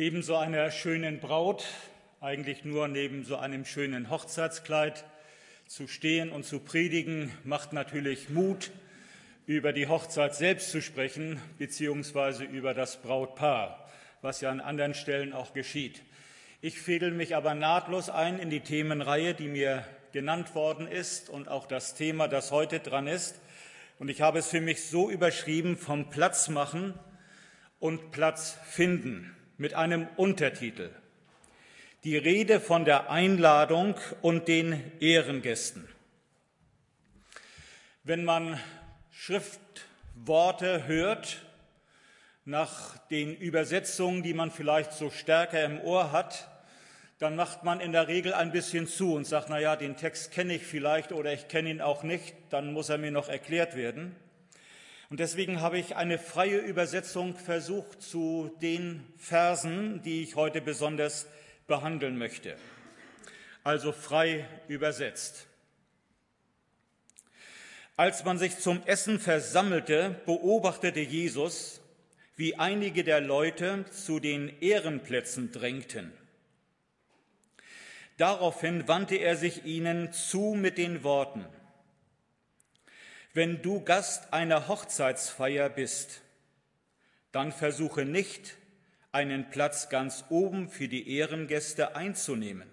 Neben so einer schönen Braut, eigentlich nur neben so einem schönen Hochzeitskleid, zu stehen und zu predigen, macht natürlich Mut, über die Hochzeit selbst zu sprechen, beziehungsweise über das Brautpaar, was ja an anderen Stellen auch geschieht. Ich fädel mich aber nahtlos ein in die Themenreihe, die mir genannt worden ist und auch das Thema, das heute dran ist. Und ich habe es für mich so überschrieben, vom Platz machen und Platz finden mit einem Untertitel. Die Rede von der Einladung und den Ehrengästen. Wenn man Schriftworte hört, nach den Übersetzungen, die man vielleicht so stärker im Ohr hat, dann macht man in der Regel ein bisschen zu und sagt, na ja, den Text kenne ich vielleicht oder ich kenne ihn auch nicht, dann muss er mir noch erklärt werden. Und deswegen habe ich eine freie Übersetzung versucht zu den Versen, die ich heute besonders behandeln möchte. Also frei übersetzt. Als man sich zum Essen versammelte, beobachtete Jesus, wie einige der Leute zu den Ehrenplätzen drängten. Daraufhin wandte er sich ihnen zu mit den Worten, wenn du Gast einer Hochzeitsfeier bist, dann versuche nicht, einen Platz ganz oben für die Ehrengäste einzunehmen.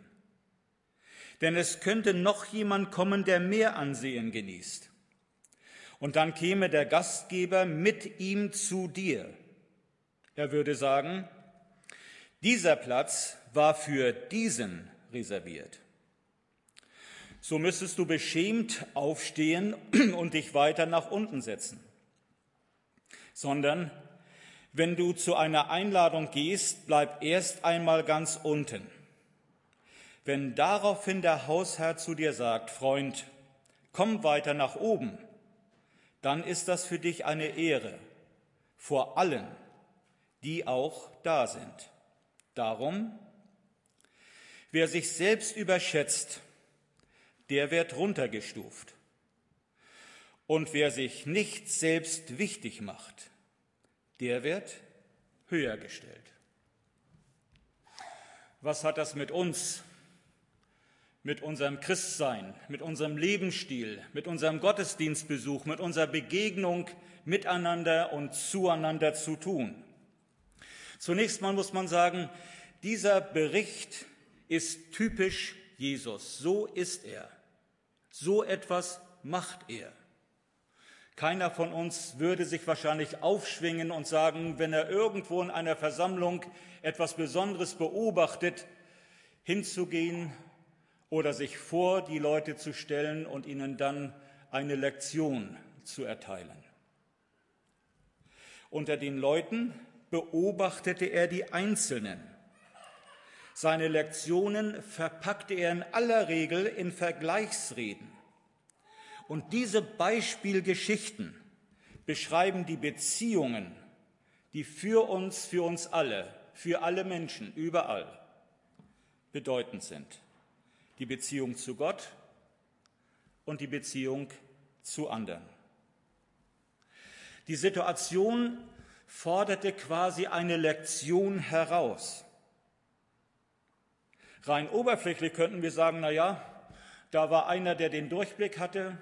Denn es könnte noch jemand kommen, der mehr Ansehen genießt. Und dann käme der Gastgeber mit ihm zu dir. Er würde sagen, dieser Platz war für diesen reserviert so müsstest du beschämt aufstehen und dich weiter nach unten setzen. Sondern wenn du zu einer Einladung gehst, bleib erst einmal ganz unten. Wenn daraufhin der Hausherr zu dir sagt, Freund, komm weiter nach oben, dann ist das für dich eine Ehre vor allen, die auch da sind. Darum, wer sich selbst überschätzt, der wird runtergestuft. Und wer sich nicht selbst wichtig macht, der wird höher gestellt. Was hat das mit uns, mit unserem Christsein, mit unserem Lebensstil, mit unserem Gottesdienstbesuch, mit unserer Begegnung miteinander und zueinander zu tun? Zunächst mal muss man sagen, dieser Bericht ist typisch Jesus. So ist er. So etwas macht er. Keiner von uns würde sich wahrscheinlich aufschwingen und sagen, wenn er irgendwo in einer Versammlung etwas Besonderes beobachtet, hinzugehen oder sich vor die Leute zu stellen und ihnen dann eine Lektion zu erteilen. Unter den Leuten beobachtete er die Einzelnen. Seine Lektionen verpackte er in aller Regel in Vergleichsreden. Und diese Beispielgeschichten beschreiben die Beziehungen, die für uns, für uns alle, für alle Menschen überall bedeutend sind. Die Beziehung zu Gott und die Beziehung zu anderen. Die Situation forderte quasi eine Lektion heraus. Rein oberflächlich könnten wir sagen, na ja, da war einer, der den Durchblick hatte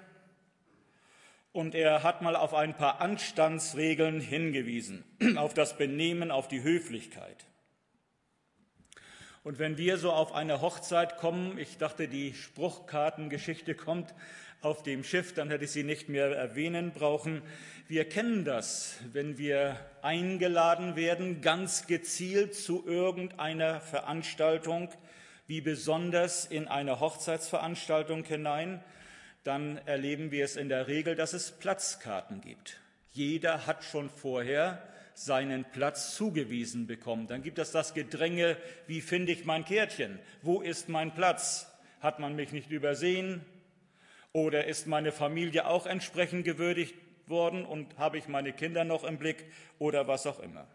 und er hat mal auf ein paar Anstandsregeln hingewiesen, auf das Benehmen, auf die Höflichkeit. Und wenn wir so auf eine Hochzeit kommen, ich dachte, die Spruchkartengeschichte kommt auf dem Schiff, dann hätte ich sie nicht mehr erwähnen brauchen. Wir kennen das, wenn wir eingeladen werden, ganz gezielt zu irgendeiner Veranstaltung, wie besonders in eine Hochzeitsveranstaltung hinein, dann erleben wir es in der Regel, dass es Platzkarten gibt. Jeder hat schon vorher seinen Platz zugewiesen bekommen. Dann gibt es das Gedränge, wie finde ich mein Kärtchen? Wo ist mein Platz? Hat man mich nicht übersehen? Oder ist meine Familie auch entsprechend gewürdigt worden und habe ich meine Kinder noch im Blick oder was auch immer?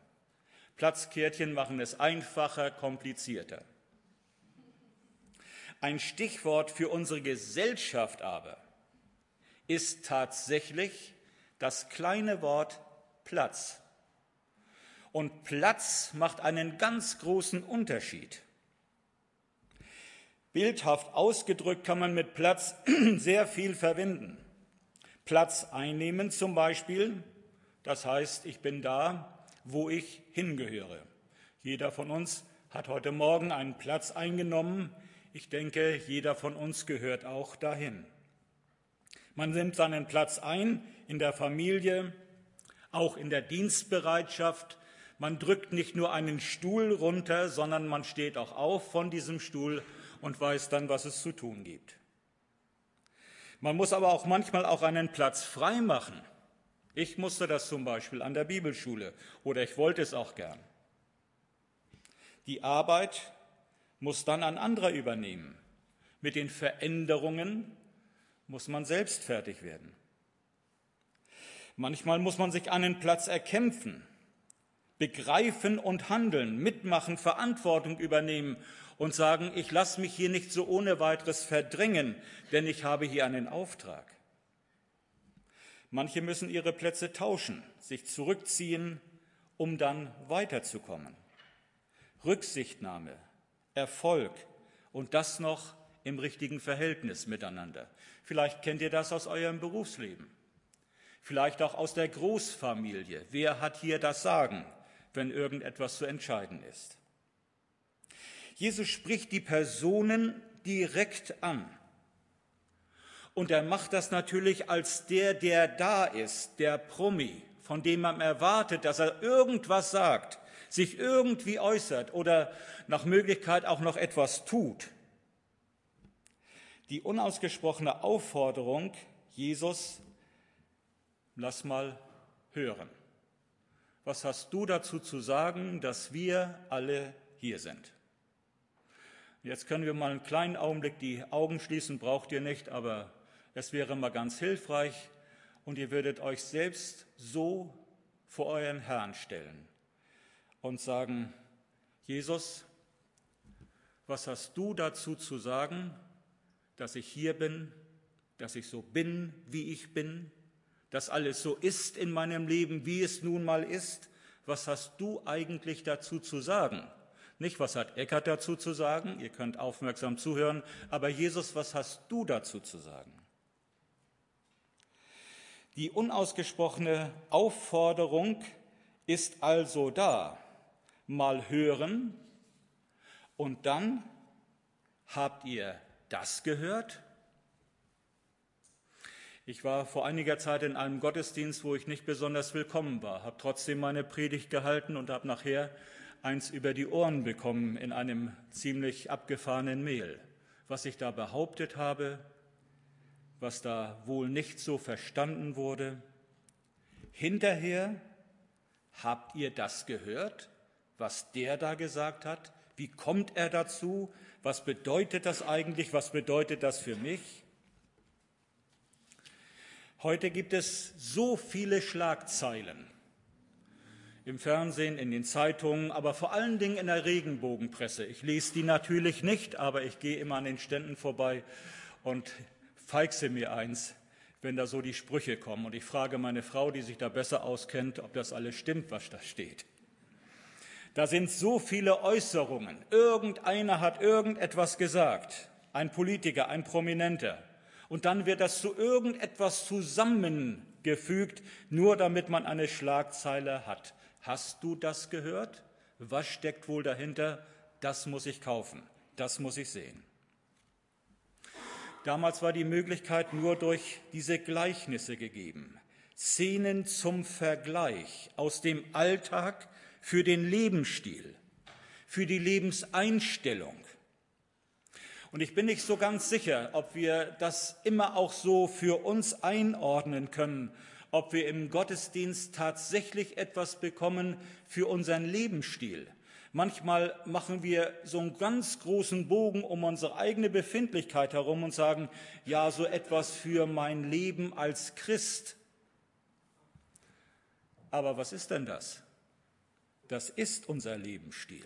Platzkärtchen machen es einfacher, komplizierter. Ein Stichwort für unsere Gesellschaft aber ist tatsächlich das kleine Wort Platz. Und Platz macht einen ganz großen Unterschied. Bildhaft ausgedrückt kann man mit Platz sehr viel verwenden. Platz einnehmen zum Beispiel, das heißt, ich bin da, wo ich hingehöre. Jeder von uns hat heute Morgen einen Platz eingenommen. Ich denke, jeder von uns gehört auch dahin. Man nimmt seinen Platz ein in der Familie, auch in der Dienstbereitschaft. Man drückt nicht nur einen Stuhl runter, sondern man steht auch auf von diesem Stuhl und weiß dann, was es zu tun gibt. Man muss aber auch manchmal auch einen Platz frei machen. Ich musste das zum Beispiel an der Bibelschule oder ich wollte es auch gern. Die Arbeit muss dann ein anderer übernehmen. Mit den Veränderungen muss man selbst fertig werden. Manchmal muss man sich einen Platz erkämpfen, begreifen und handeln, mitmachen, Verantwortung übernehmen und sagen, ich lasse mich hier nicht so ohne weiteres verdrängen, denn ich habe hier einen Auftrag. Manche müssen ihre Plätze tauschen, sich zurückziehen, um dann weiterzukommen. Rücksichtnahme, Erfolg und das noch im richtigen Verhältnis miteinander. Vielleicht kennt ihr das aus eurem Berufsleben. Vielleicht auch aus der Großfamilie. Wer hat hier das Sagen, wenn irgendetwas zu entscheiden ist? Jesus spricht die Personen direkt an. Und er macht das natürlich als der, der da ist, der Promi, von dem man erwartet, dass er irgendwas sagt, sich irgendwie äußert oder nach Möglichkeit auch noch etwas tut. Die unausgesprochene Aufforderung, Jesus, lass mal hören. Was hast du dazu zu sagen, dass wir alle hier sind? Jetzt können wir mal einen kleinen Augenblick die Augen schließen, braucht ihr nicht, aber es wäre mal ganz hilfreich und ihr würdet euch selbst so vor euren Herrn stellen und sagen, Jesus, was hast du dazu zu sagen, dass ich hier bin, dass ich so bin, wie ich bin, dass alles so ist in meinem Leben, wie es nun mal ist? Was hast du eigentlich dazu zu sagen? Nicht, was hat Eckert dazu zu sagen? Ihr könnt aufmerksam zuhören. Aber Jesus, was hast du dazu zu sagen? Die unausgesprochene Aufforderung ist also da. Mal hören und dann habt ihr das gehört? Ich war vor einiger Zeit in einem Gottesdienst, wo ich nicht besonders willkommen war, habe trotzdem meine Predigt gehalten und habe nachher eins über die Ohren bekommen in einem ziemlich abgefahrenen Mail. Was ich da behauptet habe, was da wohl nicht so verstanden wurde. Hinterher habt ihr das gehört, was der da gesagt hat? Wie kommt er dazu? Was bedeutet das eigentlich? Was bedeutet das für mich? Heute gibt es so viele Schlagzeilen im Fernsehen, in den Zeitungen, aber vor allen Dingen in der Regenbogenpresse. Ich lese die natürlich nicht, aber ich gehe immer an den Ständen vorbei und feixe mir eins, wenn da so die Sprüche kommen. Und ich frage meine Frau, die sich da besser auskennt, ob das alles stimmt, was da steht. Da sind so viele Äußerungen. Irgendeiner hat irgendetwas gesagt, ein Politiker, ein Prominenter. Und dann wird das zu irgendetwas zusammengefügt, nur damit man eine Schlagzeile hat. Hast du das gehört? Was steckt wohl dahinter? Das muss ich kaufen, das muss ich sehen. Damals war die Möglichkeit nur durch diese Gleichnisse gegeben. Szenen zum Vergleich aus dem Alltag für den Lebensstil, für die Lebenseinstellung. Und ich bin nicht so ganz sicher, ob wir das immer auch so für uns einordnen können, ob wir im Gottesdienst tatsächlich etwas bekommen für unseren Lebensstil. Manchmal machen wir so einen ganz großen Bogen um unsere eigene Befindlichkeit herum und sagen, ja, so etwas für mein Leben als Christ. Aber was ist denn das? Das ist unser Lebensstil.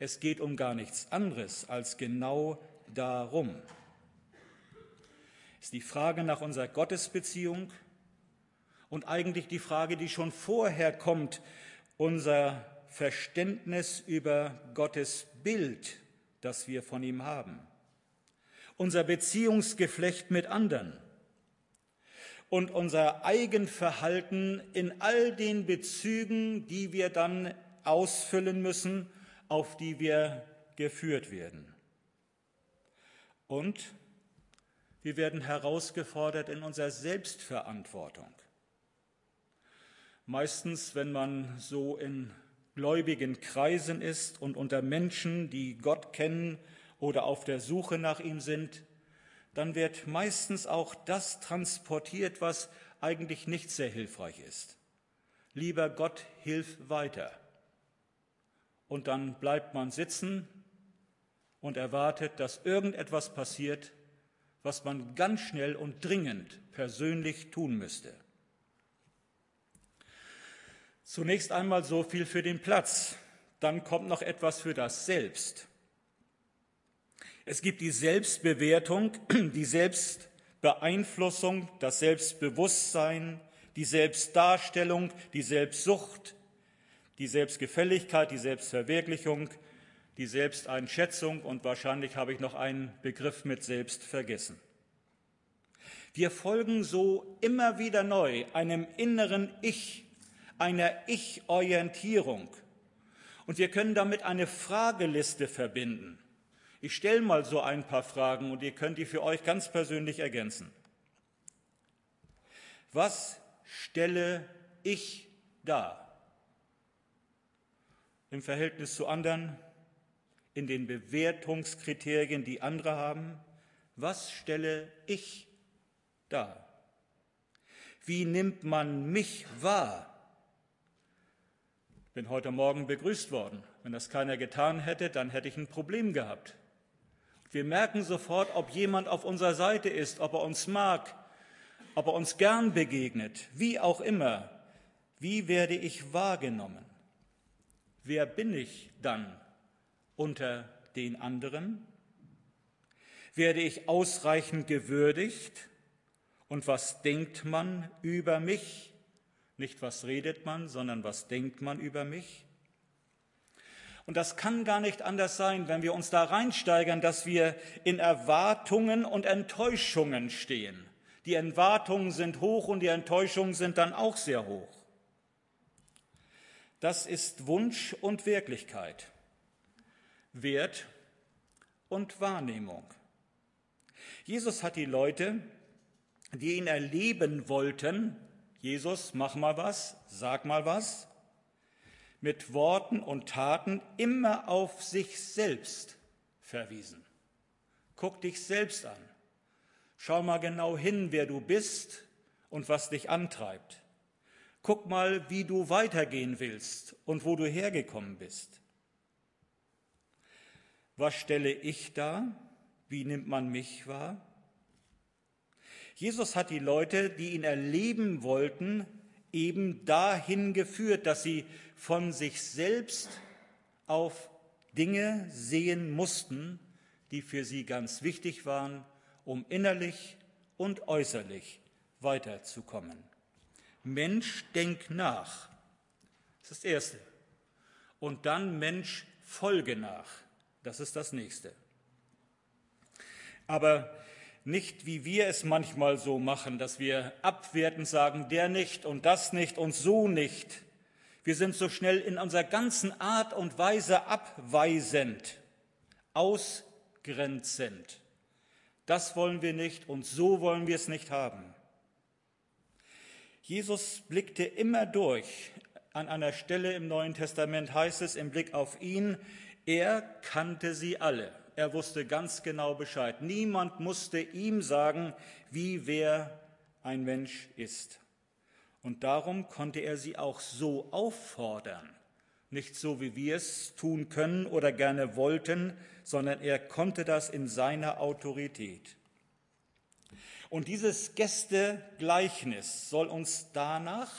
Es geht um gar nichts anderes als genau darum. Es ist die Frage nach unserer Gottesbeziehung und eigentlich die Frage, die schon vorher kommt unser Verständnis über Gottes Bild, das wir von ihm haben, unser Beziehungsgeflecht mit anderen und unser Eigenverhalten in all den Bezügen, die wir dann ausfüllen müssen, auf die wir geführt werden. Und wir werden herausgefordert in unserer Selbstverantwortung. Meistens, wenn man so in gläubigen Kreisen ist und unter Menschen, die Gott kennen oder auf der Suche nach ihm sind, dann wird meistens auch das transportiert, was eigentlich nicht sehr hilfreich ist. Lieber Gott, hilf weiter. Und dann bleibt man sitzen und erwartet, dass irgendetwas passiert, was man ganz schnell und dringend persönlich tun müsste. Zunächst einmal so viel für den Platz, dann kommt noch etwas für das Selbst. Es gibt die Selbstbewertung, die Selbstbeeinflussung, das Selbstbewusstsein, die Selbstdarstellung, die Selbstsucht, die Selbstgefälligkeit, die Selbstverwirklichung, die Selbsteinschätzung und wahrscheinlich habe ich noch einen Begriff mit Selbst vergessen. Wir folgen so immer wieder neu einem inneren Ich, einer Ich-Orientierung. Und wir können damit eine Frageliste verbinden. Ich stelle mal so ein paar Fragen und ihr könnt die für euch ganz persönlich ergänzen. Was stelle ich dar? Im Verhältnis zu anderen, in den Bewertungskriterien, die andere haben? Was stelle ich dar? Wie nimmt man mich wahr? Bin heute Morgen begrüßt worden. Wenn das keiner getan hätte, dann hätte ich ein Problem gehabt. Wir merken sofort, ob jemand auf unserer Seite ist, ob er uns mag, ob er uns gern begegnet, wie auch immer. Wie werde ich wahrgenommen? Wer bin ich dann unter den anderen? Werde ich ausreichend gewürdigt? Und was denkt man über mich? Nicht was redet man, sondern was denkt man über mich? Und das kann gar nicht anders sein, wenn wir uns da reinsteigern, dass wir in Erwartungen und Enttäuschungen stehen. Die Erwartungen sind hoch und die Enttäuschungen sind dann auch sehr hoch. Das ist Wunsch und Wirklichkeit. Wert und Wahrnehmung. Jesus hat die Leute, die ihn erleben wollten, Jesus, mach mal was, sag mal was, mit Worten und Taten immer auf sich selbst verwiesen. Guck dich selbst an. Schau mal genau hin, wer du bist und was dich antreibt. Guck mal, wie du weitergehen willst und wo du hergekommen bist. Was stelle ich da? Wie nimmt man mich wahr? Jesus hat die Leute, die ihn erleben wollten, eben dahin geführt, dass sie von sich selbst auf Dinge sehen mussten, die für sie ganz wichtig waren, um innerlich und äußerlich weiterzukommen. Mensch, denk nach. Das ist das Erste. Und dann Mensch, folge nach. Das ist das Nächste. Aber nicht wie wir es manchmal so machen, dass wir abwertend sagen, der nicht und das nicht und so nicht. Wir sind so schnell in unserer ganzen Art und Weise abweisend, ausgrenzend. Das wollen wir nicht und so wollen wir es nicht haben. Jesus blickte immer durch. An einer Stelle im Neuen Testament heißt es im Blick auf ihn, er kannte sie alle. Er wusste ganz genau Bescheid. Niemand musste ihm sagen, wie wer ein Mensch ist. Und darum konnte er sie auch so auffordern. Nicht so, wie wir es tun können oder gerne wollten, sondern er konnte das in seiner Autorität. Und dieses Gästegleichnis soll uns danach,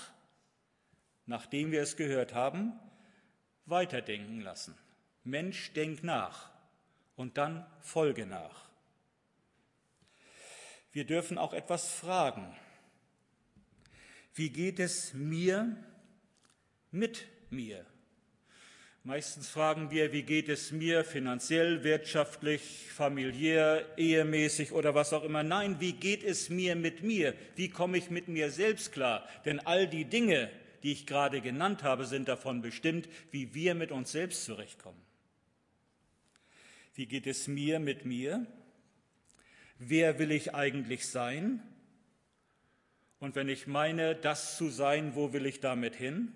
nachdem wir es gehört haben, weiterdenken lassen. Mensch, denk nach und dann folge nach. Wir dürfen auch etwas fragen. Wie geht es mir mit mir. Meistens fragen wir, wie geht es mir finanziell, wirtschaftlich, familiär, ehemäßig oder was auch immer. Nein, wie geht es mir mit mir? Wie komme ich mit mir selbst klar? Denn all die Dinge, die ich gerade genannt habe, sind davon bestimmt, wie wir mit uns selbst zurechtkommen. Wie geht es mir mit mir? Wer will ich eigentlich sein? Und wenn ich meine, das zu sein, wo will ich damit hin?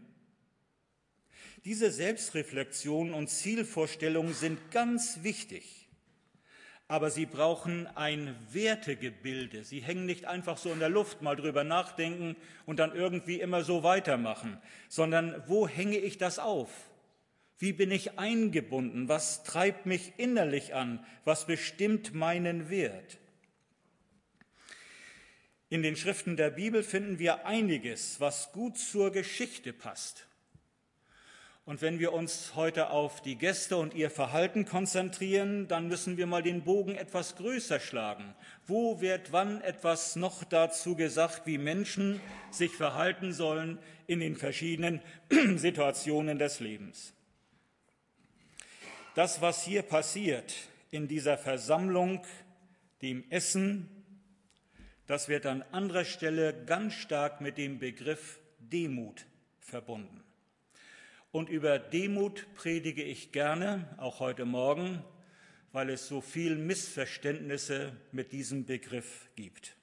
Diese Selbstreflexion und Zielvorstellungen sind ganz wichtig, aber sie brauchen ein Wertegebilde. Sie hängen nicht einfach so in der Luft, mal drüber nachdenken und dann irgendwie immer so weitermachen, sondern wo hänge ich das auf? Wie bin ich eingebunden? Was treibt mich innerlich an? Was bestimmt meinen Wert? In den Schriften der Bibel finden wir einiges, was gut zur Geschichte passt. Und wenn wir uns heute auf die Gäste und ihr Verhalten konzentrieren, dann müssen wir mal den Bogen etwas größer schlagen. Wo wird wann etwas noch dazu gesagt, wie Menschen sich verhalten sollen in den verschiedenen Situationen des Lebens? Das, was hier passiert in dieser Versammlung, dem Essen, das wird an anderer Stelle ganz stark mit dem Begriff Demut verbunden. Und über Demut predige ich gerne, auch heute Morgen, weil es so viel Missverständnisse mit diesem Begriff gibt.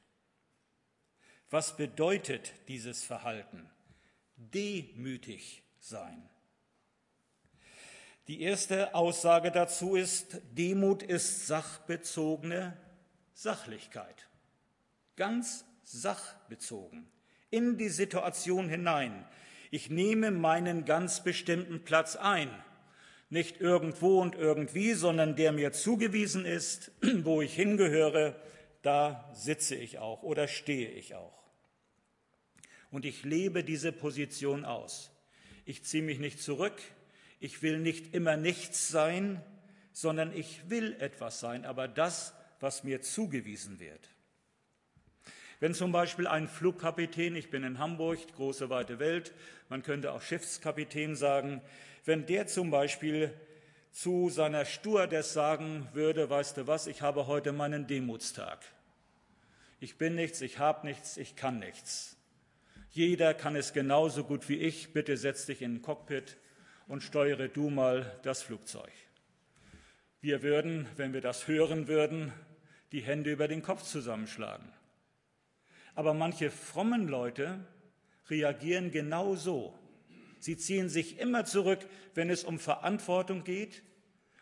Was bedeutet dieses Verhalten? Demütig sein. Die erste Aussage dazu ist, Demut ist sachbezogene Sachlichkeit ganz sachbezogen, in die Situation hinein. Ich nehme meinen ganz bestimmten Platz ein, nicht irgendwo und irgendwie, sondern der mir zugewiesen ist, wo ich hingehöre, da sitze ich auch oder stehe ich auch. Und ich lebe diese Position aus. Ich ziehe mich nicht zurück, ich will nicht immer nichts sein, sondern ich will etwas sein, aber das, was mir zugewiesen wird. Wenn zum Beispiel ein Flugkapitän, ich bin in Hamburg, große weite Welt, man könnte auch Schiffskapitän sagen, wenn der zum Beispiel zu seiner Stewardess sagen würde, weißt du was, ich habe heute meinen Demutstag. Ich bin nichts, ich habe nichts, ich kann nichts. Jeder kann es genauso gut wie ich. Bitte setz dich in den Cockpit und steuere du mal das Flugzeug. Wir würden, wenn wir das hören würden, die Hände über den Kopf zusammenschlagen. Aber manche frommen Leute reagieren genau so. Sie ziehen sich immer zurück, wenn es um Verantwortung geht.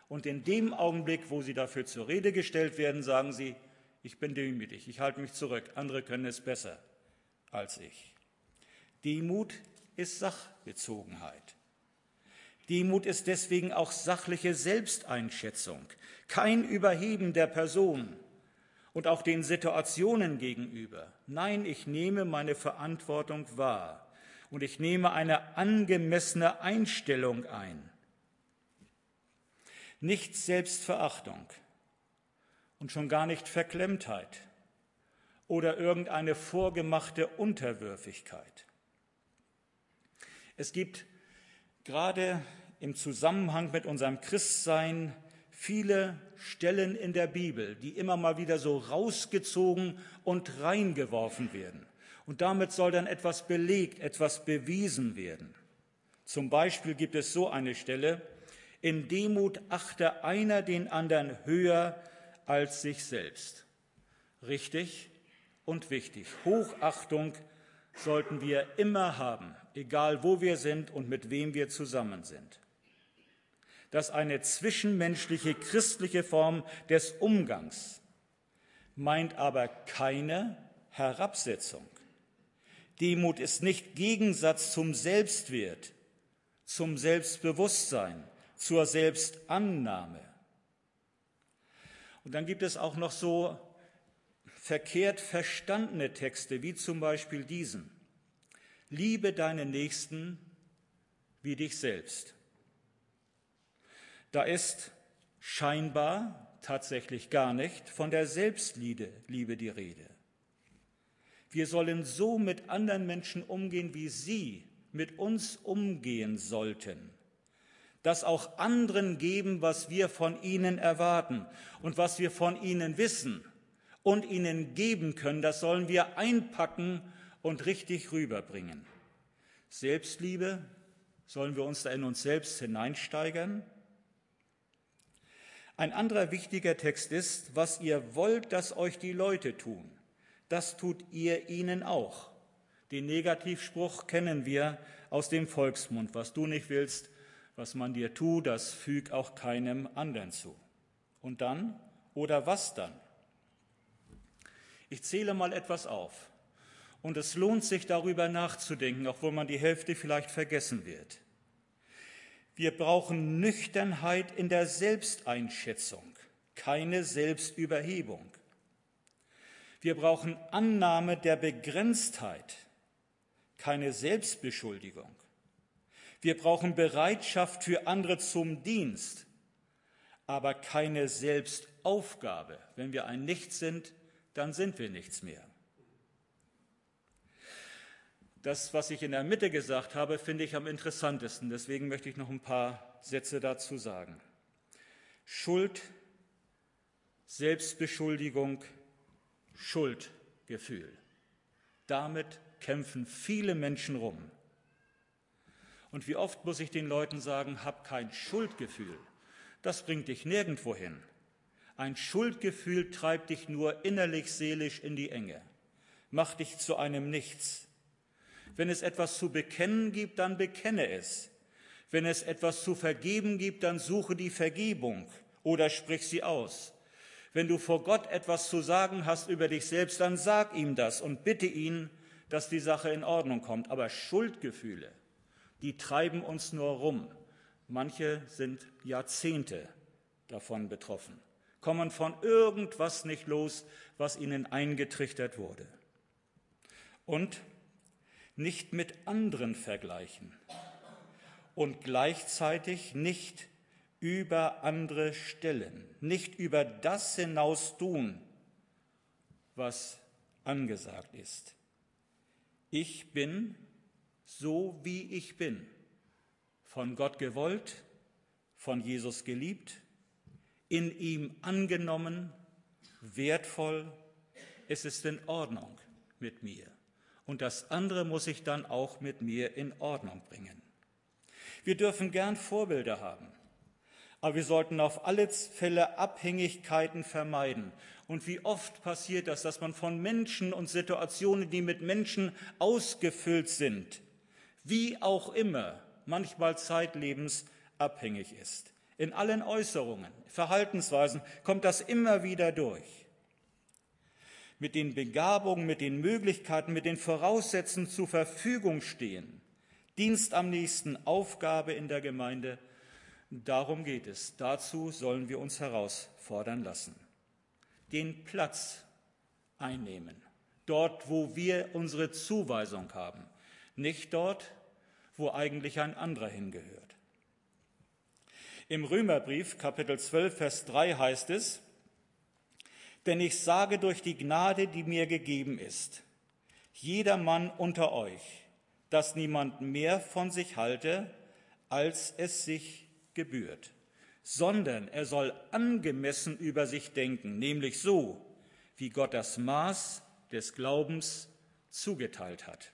Und in dem Augenblick, wo sie dafür zur Rede gestellt werden, sagen sie, ich bin demütig, ich halte mich zurück, andere können es besser als ich. Demut ist Sachbezogenheit. Demut ist deswegen auch sachliche Selbsteinschätzung, kein Überheben der Person, und auch den Situationen gegenüber. Nein, ich nehme meine Verantwortung wahr und ich nehme eine angemessene Einstellung ein. Nicht Selbstverachtung und schon gar nicht Verklemmtheit oder irgendeine vorgemachte Unterwürfigkeit. Es gibt gerade im Zusammenhang mit unserem Christsein viele Stellen in der Bibel, die immer mal wieder so rausgezogen und reingeworfen werden. Und damit soll dann etwas belegt, etwas bewiesen werden. Zum Beispiel gibt es so eine Stelle, in Demut achte einer den anderen höher als sich selbst. Richtig und wichtig. Hochachtung sollten wir immer haben, egal wo wir sind und mit wem wir zusammen sind dass eine zwischenmenschliche christliche Form des Umgangs meint aber keine Herabsetzung. Demut ist nicht Gegensatz zum Selbstwert, zum Selbstbewusstsein, zur Selbstannahme. Und dann gibt es auch noch so verkehrt verstandene Texte, wie zum Beispiel diesen. Liebe deine Nächsten wie dich selbst. Da ist scheinbar tatsächlich gar nicht von der Selbstliebe Liebe die Rede. Wir sollen so mit anderen Menschen umgehen, wie sie mit uns umgehen sollten, das auch anderen geben, was wir von ihnen erwarten und was wir von ihnen wissen und ihnen geben können, das sollen wir einpacken und richtig rüberbringen. Selbstliebe, sollen wir uns da in uns selbst hineinsteigern? Ein anderer wichtiger Text ist, was ihr wollt, dass euch die Leute tun, das tut ihr ihnen auch. Den Negativspruch kennen wir aus dem Volksmund. Was du nicht willst, was man dir tut, das füg auch keinem anderen zu. Und dann? Oder was dann? Ich zähle mal etwas auf. Und es lohnt sich darüber nachzudenken, obwohl man die Hälfte vielleicht vergessen wird. Wir brauchen Nüchternheit in der Selbsteinschätzung, keine Selbstüberhebung. Wir brauchen Annahme der Begrenztheit, keine Selbstbeschuldigung. Wir brauchen Bereitschaft für andere zum Dienst, aber keine Selbstaufgabe. Wenn wir ein Nichts sind, dann sind wir nichts mehr. Das, was ich in der Mitte gesagt habe, finde ich am interessantesten. Deswegen möchte ich noch ein paar Sätze dazu sagen. Schuld, Selbstbeschuldigung, Schuldgefühl. Damit kämpfen viele Menschen rum. Und wie oft muss ich den Leuten sagen, hab kein Schuldgefühl. Das bringt dich nirgendwo hin. Ein Schuldgefühl treibt dich nur innerlich seelisch in die Enge, macht dich zu einem Nichts. Wenn es etwas zu bekennen gibt, dann bekenne es. Wenn es etwas zu vergeben gibt, dann suche die Vergebung oder sprich sie aus. Wenn du vor Gott etwas zu sagen hast über dich selbst, dann sag ihm das und bitte ihn, dass die Sache in Ordnung kommt. Aber Schuldgefühle, die treiben uns nur rum. Manche sind Jahrzehnte davon betroffen, kommen von irgendwas nicht los, was ihnen eingetrichtert wurde. Und nicht mit anderen vergleichen und gleichzeitig nicht über andere stellen, nicht über das hinaus tun, was angesagt ist. Ich bin so, wie ich bin, von Gott gewollt, von Jesus geliebt, in ihm angenommen, wertvoll, es ist in Ordnung mit mir und das andere muss ich dann auch mit mir in Ordnung bringen. Wir dürfen gern Vorbilder haben, aber wir sollten auf alle Fälle Abhängigkeiten vermeiden. Und wie oft passiert das, dass man von Menschen und Situationen, die mit Menschen ausgefüllt sind, wie auch immer, manchmal zeitlebens abhängig ist. In allen Äußerungen, Verhaltensweisen kommt das immer wieder durch mit den Begabungen, mit den Möglichkeiten, mit den Voraussetzungen zur Verfügung stehen. Dienst am nächsten, Aufgabe in der Gemeinde. Darum geht es. Dazu sollen wir uns herausfordern lassen. Den Platz einnehmen. Dort, wo wir unsere Zuweisung haben. Nicht dort, wo eigentlich ein anderer hingehört. Im Römerbrief Kapitel 12, Vers 3 heißt es, denn ich sage durch die Gnade, die mir gegeben ist, jeder Mann unter euch, dass niemand mehr von sich halte, als es sich gebührt, sondern er soll angemessen über sich denken, nämlich so, wie Gott das Maß des Glaubens zugeteilt hat.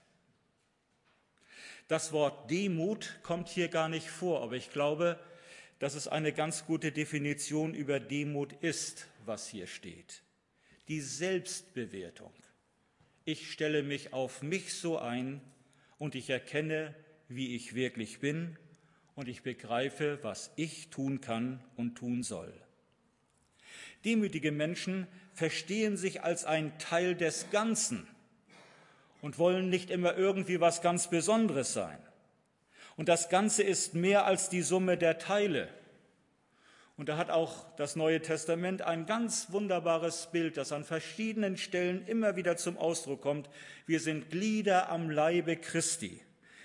Das Wort Demut kommt hier gar nicht vor, aber ich glaube, dass es eine ganz gute Definition über Demut ist, was hier steht. Die Selbstbewertung. Ich stelle mich auf mich so ein und ich erkenne, wie ich wirklich bin und ich begreife, was ich tun kann und tun soll. Demütige Menschen verstehen sich als ein Teil des Ganzen und wollen nicht immer irgendwie was ganz Besonderes sein. Und das Ganze ist mehr als die Summe der Teile. Und da hat auch das Neue Testament ein ganz wunderbares Bild, das an verschiedenen Stellen immer wieder zum Ausdruck kommt. Wir sind Glieder am Leibe Christi.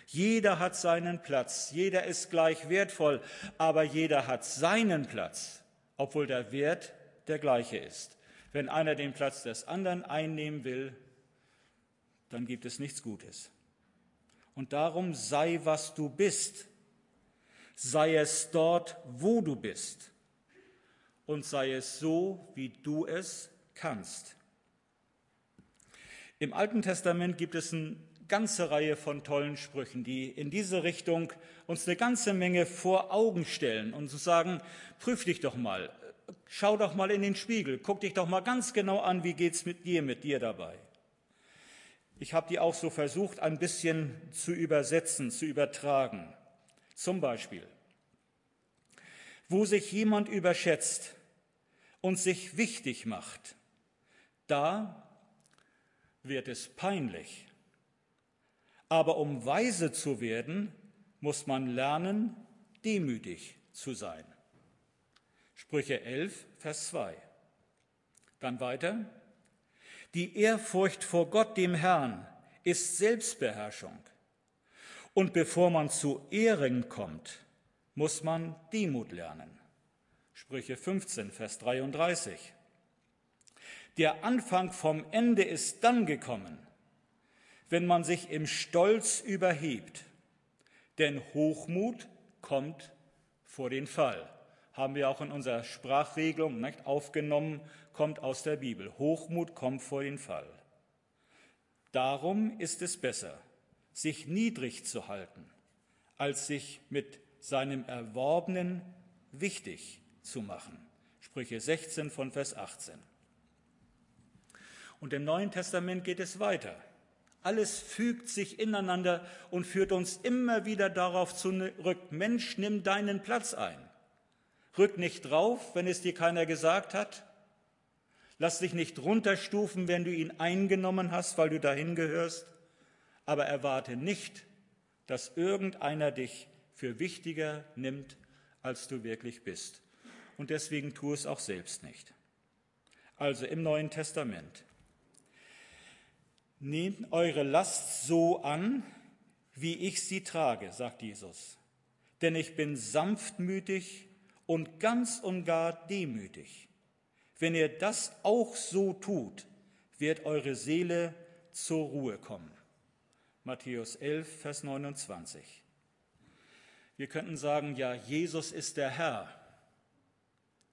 Jeder hat seinen Platz, jeder ist gleich wertvoll, aber jeder hat seinen Platz, obwohl der Wert der gleiche ist. Wenn einer den Platz des anderen einnehmen will, dann gibt es nichts Gutes. Und darum sei, was du bist. Sei es dort, wo du bist. Und sei es so, wie du es kannst. Im Alten Testament gibt es eine ganze Reihe von tollen Sprüchen, die in diese Richtung uns eine ganze Menge vor Augen stellen und zu sagen, prüf dich doch mal, schau doch mal in den Spiegel, guck dich doch mal ganz genau an, wie geht's mit dir, mit dir dabei. Ich habe die auch so versucht, ein bisschen zu übersetzen, zu übertragen. Zum Beispiel, wo sich jemand überschätzt und sich wichtig macht, da wird es peinlich. Aber um weise zu werden, muss man lernen, demütig zu sein. Sprüche 11, Vers 2. Dann weiter. Die Ehrfurcht vor Gott, dem Herrn, ist Selbstbeherrschung. Und bevor man zu Ehren kommt, muss man Demut lernen. Sprüche 15, Vers 33. Der Anfang vom Ende ist dann gekommen, wenn man sich im Stolz überhebt. Denn Hochmut kommt vor den Fall. Haben wir auch in unserer Sprachregelung nicht, aufgenommen, kommt aus der Bibel. Hochmut kommt vor den Fall. Darum ist es besser, sich niedrig zu halten, als sich mit seinem Erworbenen wichtig zu machen. Sprüche 16 von Vers 18. Und im Neuen Testament geht es weiter. Alles fügt sich ineinander und führt uns immer wieder darauf zurück, Mensch, nimm deinen Platz ein. Rück nicht drauf, wenn es dir keiner gesagt hat. Lass dich nicht runterstufen, wenn du ihn eingenommen hast, weil du dahin gehörst. Aber erwarte nicht, dass irgendeiner dich für wichtiger nimmt, als du wirklich bist. Und deswegen tu es auch selbst nicht. Also im Neuen Testament. Nehmt eure Last so an, wie ich sie trage, sagt Jesus. Denn ich bin sanftmütig und ganz und gar demütig. Wenn ihr das auch so tut, wird eure Seele zur Ruhe kommen. Matthäus 11, Vers 29. Wir könnten sagen, ja, Jesus ist der Herr.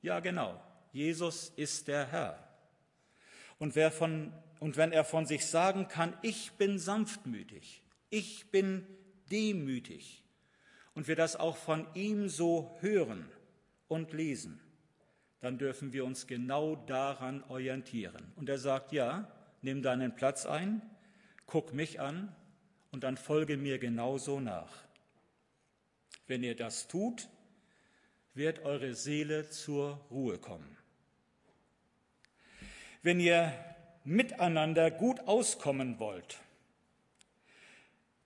Ja, genau, Jesus ist der Herr. Und, wer von, und wenn er von sich sagen kann, ich bin sanftmütig, ich bin demütig, und wir das auch von ihm so hören, und lesen, dann dürfen wir uns genau daran orientieren. Und er sagt, ja, nimm deinen Platz ein, guck mich an und dann folge mir genauso nach. Wenn ihr das tut, wird eure Seele zur Ruhe kommen. Wenn ihr miteinander gut auskommen wollt,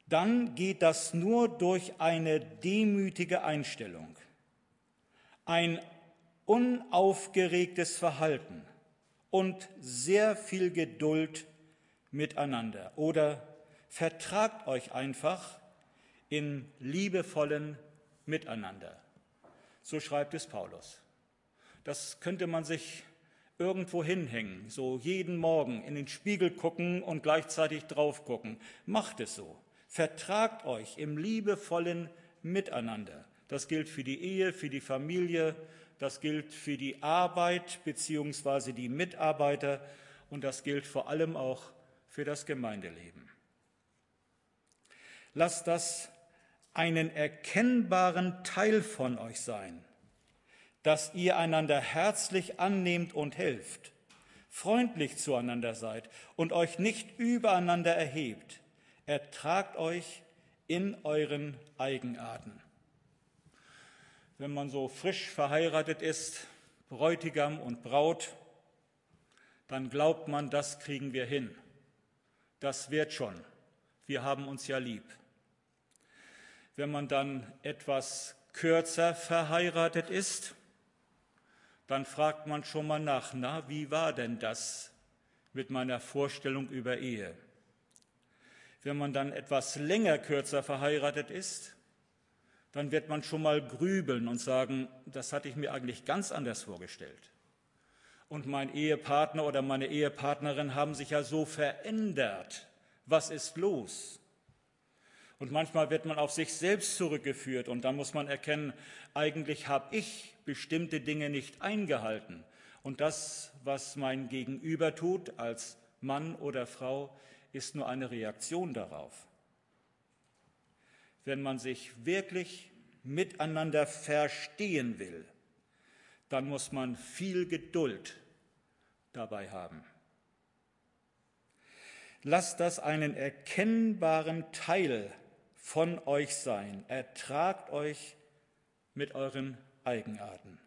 dann geht das nur durch eine demütige Einstellung ein unaufgeregtes Verhalten und sehr viel Geduld miteinander. Oder vertragt euch einfach in liebevollen Miteinander. So schreibt es Paulus. Das könnte man sich irgendwo hinhängen, so jeden Morgen in den Spiegel gucken und gleichzeitig drauf gucken. Macht es so. Vertragt euch im liebevollen Miteinander. Das gilt für die Ehe, für die Familie, das gilt für die Arbeit beziehungsweise die Mitarbeiter und das gilt vor allem auch für das Gemeindeleben. Lasst das einen erkennbaren Teil von euch sein, dass ihr einander herzlich annehmt und helft, freundlich zueinander seid und euch nicht übereinander erhebt. Ertragt euch in euren Eigenarten wenn man so frisch verheiratet ist, Bräutigam und Braut, dann glaubt man, das kriegen wir hin. Das wird schon. Wir haben uns ja lieb. Wenn man dann etwas kürzer verheiratet ist, dann fragt man schon mal nach, na, wie war denn das mit meiner Vorstellung über Ehe? Wenn man dann etwas länger kürzer verheiratet ist, dann wird man schon mal grübeln und sagen, das hatte ich mir eigentlich ganz anders vorgestellt. Und mein Ehepartner oder meine Ehepartnerin haben sich ja so verändert. Was ist los? Und manchmal wird man auf sich selbst zurückgeführt und dann muss man erkennen, eigentlich habe ich bestimmte Dinge nicht eingehalten. Und das, was mein Gegenüber tut als Mann oder Frau, ist nur eine Reaktion darauf. Wenn man sich wirklich miteinander verstehen will, dann muss man viel Geduld dabei haben. Lasst das einen erkennbaren Teil von euch sein. Ertragt euch mit euren Eigenarten.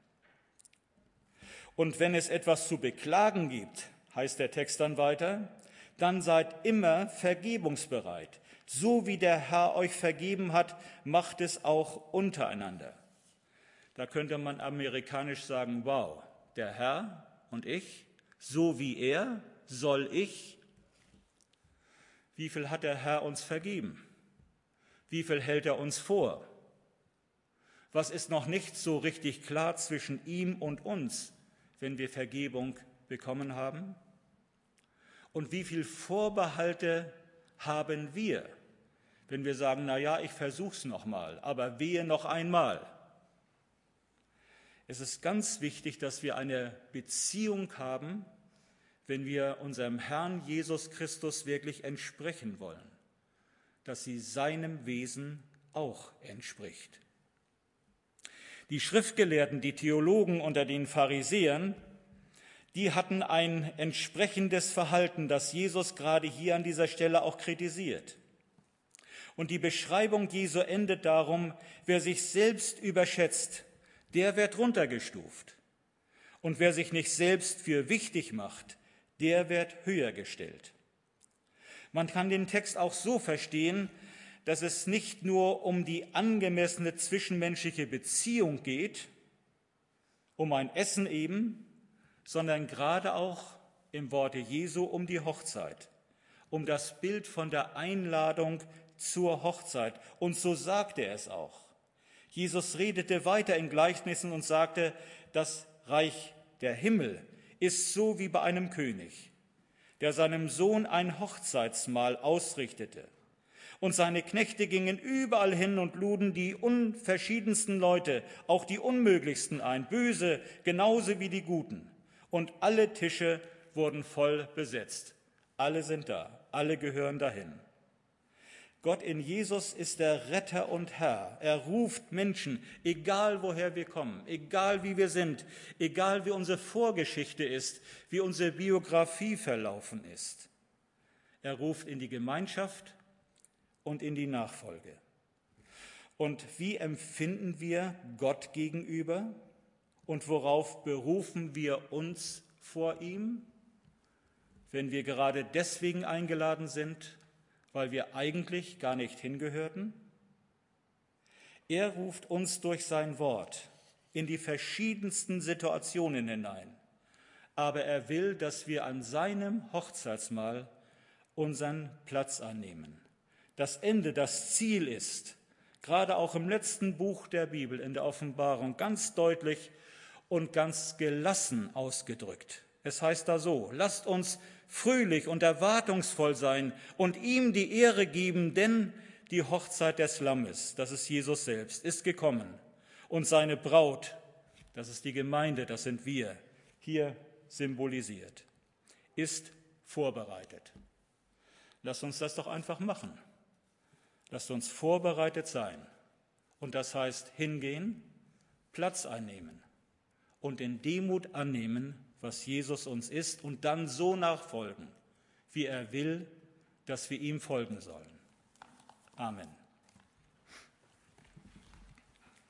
Und wenn es etwas zu beklagen gibt, heißt der Text dann weiter, dann seid immer vergebungsbereit. So wie der Herr euch vergeben hat, macht es auch untereinander. Da könnte man amerikanisch sagen, wow, der Herr und ich, so wie er, soll ich. Wie viel hat der Herr uns vergeben? Wie viel hält er uns vor? Was ist noch nicht so richtig klar zwischen ihm und uns, wenn wir Vergebung bekommen haben? Und wie viel Vorbehalte haben wir, wenn wir sagen, na ja, ich versuch's noch mal, aber wehe noch einmal? Es ist ganz wichtig, dass wir eine Beziehung haben, wenn wir unserem Herrn Jesus Christus wirklich entsprechen wollen dass sie seinem Wesen auch entspricht. Die Schriftgelehrten, die Theologen unter den Pharisäern, die hatten ein entsprechendes Verhalten, das Jesus gerade hier an dieser Stelle auch kritisiert. Und die Beschreibung Jesu endet darum, wer sich selbst überschätzt, der wird runtergestuft. Und wer sich nicht selbst für wichtig macht, der wird höher gestellt. Man kann den Text auch so verstehen, dass es nicht nur um die angemessene zwischenmenschliche Beziehung geht, um ein Essen eben, sondern gerade auch im Worte Jesu um die Hochzeit, um das Bild von der Einladung zur Hochzeit. Und so sagte er es auch. Jesus redete weiter in Gleichnissen und sagte, das Reich der Himmel ist so wie bei einem König der seinem Sohn ein Hochzeitsmahl ausrichtete. Und seine Knechte gingen überall hin und luden die unverschiedensten Leute, auch die unmöglichsten ein, böse genauso wie die guten. Und alle Tische wurden voll besetzt. Alle sind da, alle gehören dahin. Gott in Jesus ist der Retter und Herr. Er ruft Menschen, egal woher wir kommen, egal wie wir sind, egal wie unsere Vorgeschichte ist, wie unsere Biografie verlaufen ist. Er ruft in die Gemeinschaft und in die Nachfolge. Und wie empfinden wir Gott gegenüber und worauf berufen wir uns vor ihm, wenn wir gerade deswegen eingeladen sind, weil wir eigentlich gar nicht hingehörten? Er ruft uns durch sein Wort in die verschiedensten Situationen hinein, aber er will, dass wir an seinem Hochzeitsmahl unseren Platz annehmen. Das Ende, das Ziel ist, gerade auch im letzten Buch der Bibel, in der Offenbarung, ganz deutlich und ganz gelassen ausgedrückt. Es heißt da so, lasst uns fröhlich und erwartungsvoll sein und ihm die Ehre geben, denn die Hochzeit des Lammes, das ist Jesus selbst, ist gekommen und seine Braut, das ist die Gemeinde, das sind wir, hier symbolisiert, ist vorbereitet. Lasst uns das doch einfach machen. Lasst uns vorbereitet sein. Und das heißt hingehen, Platz einnehmen und in Demut annehmen, was Jesus uns ist und dann so nachfolgen, wie er will, dass wir ihm folgen sollen. Amen.